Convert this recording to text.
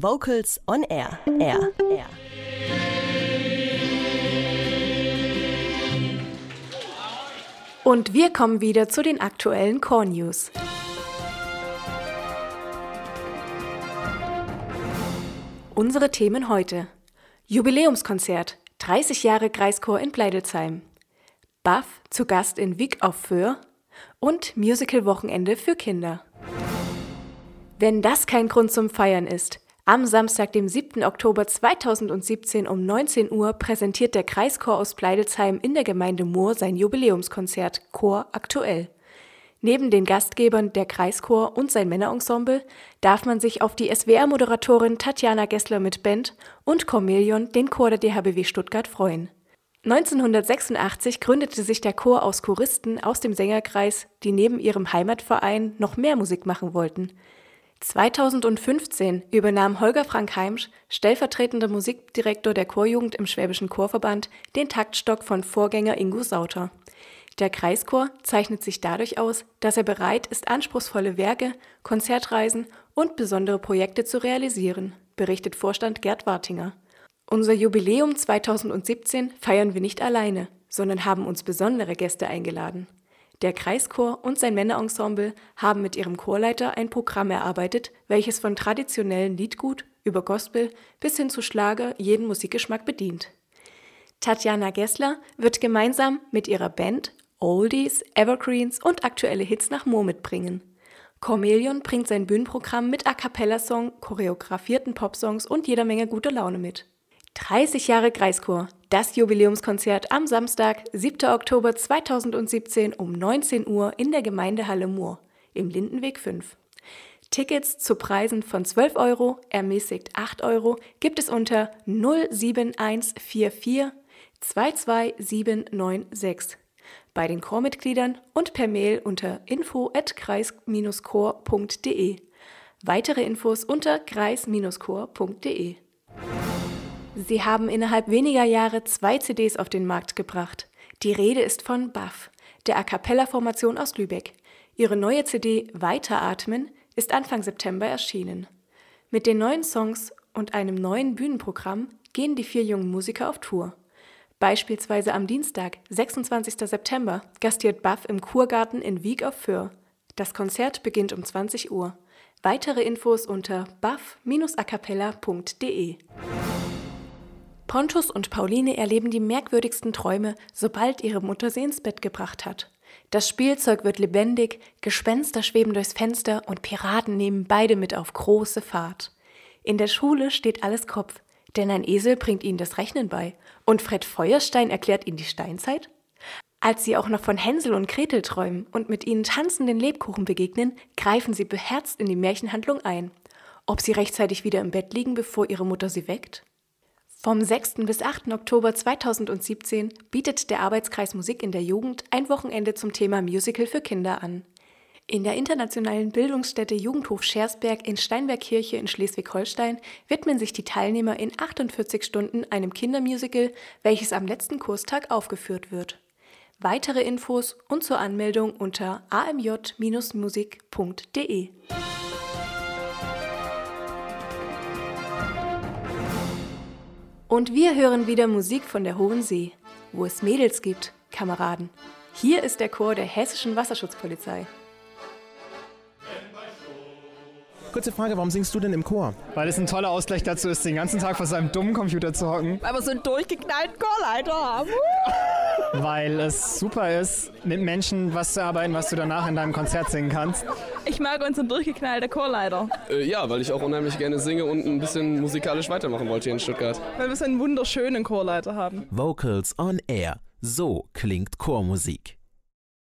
Vocals on Air. Air. Air. Und wir kommen wieder zu den aktuellen Core News. Unsere Themen heute. Jubiläumskonzert, 30 Jahre Kreischor in Bleidelsheim. Buff zu Gast in Wieg auf Föhr und Musical-Wochenende für Kinder. Wenn das kein Grund zum Feiern ist, am Samstag, dem 7. Oktober 2017 um 19 Uhr präsentiert der Kreischor aus Bleidelsheim in der Gemeinde Moor sein Jubiläumskonzert Chor aktuell. Neben den Gastgebern der Kreischor und sein Männerensemble darf man sich auf die SWR-Moderatorin Tatjana Gessler mit Band und Cormelion, den Chor der DHBW Stuttgart, freuen. 1986 gründete sich der Chor aus Choristen aus dem Sängerkreis, die neben ihrem Heimatverein noch mehr Musik machen wollten. 2015 übernahm Holger Frank Heimsch, stellvertretender Musikdirektor der Chorjugend im Schwäbischen Chorverband, den Taktstock von Vorgänger Ingo Sauter. Der Kreischor zeichnet sich dadurch aus, dass er bereit ist, anspruchsvolle Werke, Konzertreisen und besondere Projekte zu realisieren, berichtet Vorstand Gerd Wartinger. Unser Jubiläum 2017 feiern wir nicht alleine, sondern haben uns besondere Gäste eingeladen. Der Kreischor und sein Männerensemble haben mit ihrem Chorleiter ein Programm erarbeitet, welches von traditionellen Liedgut über Gospel bis hin zu Schlager jeden Musikgeschmack bedient. Tatjana Gessler wird gemeinsam mit ihrer Band Oldies, Evergreens und aktuelle Hits nach Moor mitbringen. Cormelion bringt sein Bühnenprogramm mit A Cappella-Song, choreografierten Popsongs und jeder Menge guter Laune mit. 30 Jahre Kreischor, das Jubiläumskonzert am Samstag, 7. Oktober 2017 um 19 Uhr in der Gemeindehalle Moor im Lindenweg 5. Tickets zu Preisen von 12 Euro, ermäßigt 8 Euro, gibt es unter 07144 22796 bei den Chormitgliedern und per Mail unter info@kreis-chor.de. Weitere Infos unter kreis-chor.de. Sie haben innerhalb weniger Jahre zwei CDs auf den Markt gebracht. Die Rede ist von Buff, der A cappella-Formation aus Lübeck. Ihre neue CD Weiteratmen ist Anfang September erschienen. Mit den neuen Songs und einem neuen Bühnenprogramm gehen die vier jungen Musiker auf Tour. Beispielsweise am Dienstag, 26. September, gastiert Buff im Kurgarten in Wieg auf Föhr. Das Konzert beginnt um 20 Uhr. Weitere Infos unter buff-acapella.de. Pontus und Pauline erleben die merkwürdigsten Träume, sobald ihre Mutter sie ins Bett gebracht hat. Das Spielzeug wird lebendig, Gespenster schweben durchs Fenster und Piraten nehmen beide mit auf große Fahrt. In der Schule steht alles Kopf, denn ein Esel bringt ihnen das Rechnen bei und Fred Feuerstein erklärt ihnen die Steinzeit? Als sie auch noch von Hänsel und Gretel träumen und mit ihnen tanzenden Lebkuchen begegnen, greifen sie beherzt in die Märchenhandlung ein. Ob sie rechtzeitig wieder im Bett liegen, bevor ihre Mutter sie weckt? Vom 6. bis 8. Oktober 2017 bietet der Arbeitskreis Musik in der Jugend ein Wochenende zum Thema Musical für Kinder an. In der internationalen Bildungsstätte Jugendhof Schersberg in Steinbergkirche in Schleswig-Holstein widmen sich die Teilnehmer in 48 Stunden einem Kindermusical, welches am letzten Kurstag aufgeführt wird. Weitere Infos und zur Anmeldung unter amj-musik.de. Und wir hören wieder Musik von der Hohen See, wo es Mädels gibt, Kameraden. Hier ist der Chor der Hessischen Wasserschutzpolizei. Kurze Frage, warum singst du denn im Chor? Weil es ein toller Ausgleich dazu ist, den ganzen Tag vor seinem dummen Computer zu hocken. Weil wir so einen durchgeknallten Chorleiter haben. Weil es super ist, mit Menschen was zu arbeiten, was du danach in deinem Konzert singen kannst. Ich mag unseren durchgeknallten Chorleiter. Äh, ja, weil ich auch unheimlich gerne singe und ein bisschen musikalisch weitermachen wollte hier in Stuttgart. Weil wir so einen wunderschönen Chorleiter haben. Vocals on Air. So klingt Chormusik.